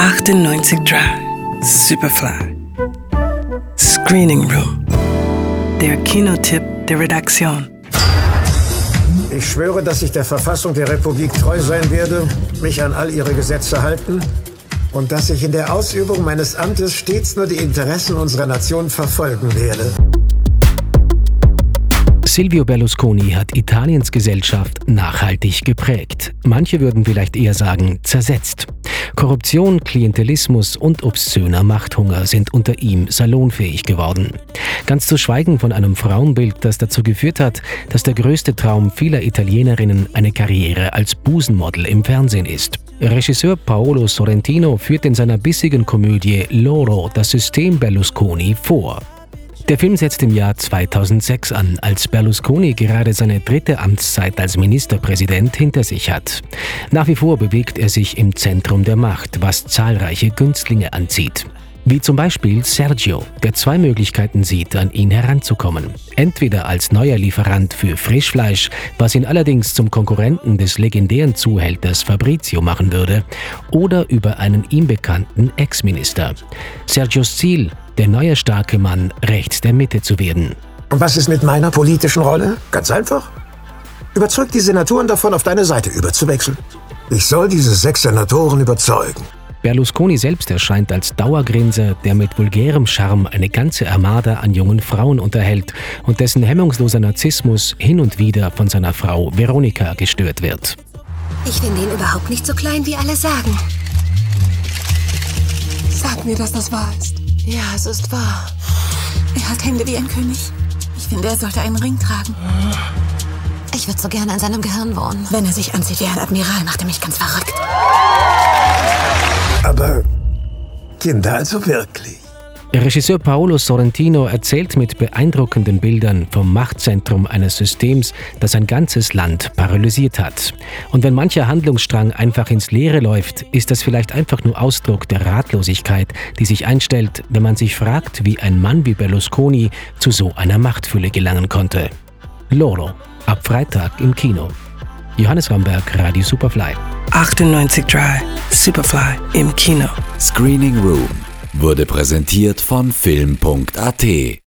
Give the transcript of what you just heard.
98 Drive, Superfly. Screening Room. Der Kinotipp der Redaktion. Ich schwöre, dass ich der Verfassung der Republik treu sein werde, mich an all ihre Gesetze halten und dass ich in der Ausübung meines Amtes stets nur die Interessen unserer Nation verfolgen werde. Silvio Berlusconi hat Italiens Gesellschaft nachhaltig geprägt. Manche würden vielleicht eher sagen zersetzt. Korruption, Klientelismus und obszöner Machthunger sind unter ihm salonfähig geworden. Ganz zu schweigen von einem Frauenbild, das dazu geführt hat, dass der größte Traum vieler Italienerinnen eine Karriere als Busenmodel im Fernsehen ist. Regisseur Paolo Sorrentino führt in seiner bissigen Komödie Loro das System Berlusconi vor. Der Film setzt im Jahr 2006 an, als Berlusconi gerade seine dritte Amtszeit als Ministerpräsident hinter sich hat. Nach wie vor bewegt er sich im Zentrum der Macht, was zahlreiche Günstlinge anzieht. Wie zum Beispiel Sergio, der zwei Möglichkeiten sieht, an ihn heranzukommen. Entweder als neuer Lieferant für Frischfleisch, was ihn allerdings zum Konkurrenten des legendären Zuhälters Fabrizio machen würde, oder über einen ihm bekannten Ex-Minister. Sergios Ziel, der neue starke Mann rechts der Mitte zu werden. Und was ist mit meiner politischen Rolle? Ganz einfach. Überzeug die Senatoren davon, auf deine Seite überzuwechseln. Ich soll diese sechs Senatoren überzeugen. Berlusconi selbst erscheint als Dauergrinser, der mit vulgärem Charme eine ganze Armada an jungen Frauen unterhält und dessen hemmungsloser Narzissmus hin und wieder von seiner Frau Veronika gestört wird. Ich finde ihn überhaupt nicht so klein, wie alle sagen. Sag mir, dass das wahr ist. Ja, es ist wahr. Er hat Hände wie ein König. Ich finde, er sollte einen Ring tragen. Ich würde so gerne in seinem Gehirn wohnen. Wenn er sich anzieht wie ein Admiral, macht er mich ganz verrückt. Aber Kinder also wirklich. Regisseur Paolo Sorrentino erzählt mit beeindruckenden Bildern vom Machtzentrum eines Systems, das ein ganzes Land paralysiert hat. Und wenn mancher Handlungsstrang einfach ins Leere läuft, ist das vielleicht einfach nur Ausdruck der Ratlosigkeit, die sich einstellt, wenn man sich fragt, wie ein Mann wie Berlusconi zu so einer Machtfülle gelangen konnte. Loro, ab Freitag im Kino. Johannes Ramberg, Radio Superfly. 98 Dry, Superfly im Kino. Screening Room wurde präsentiert von Film.at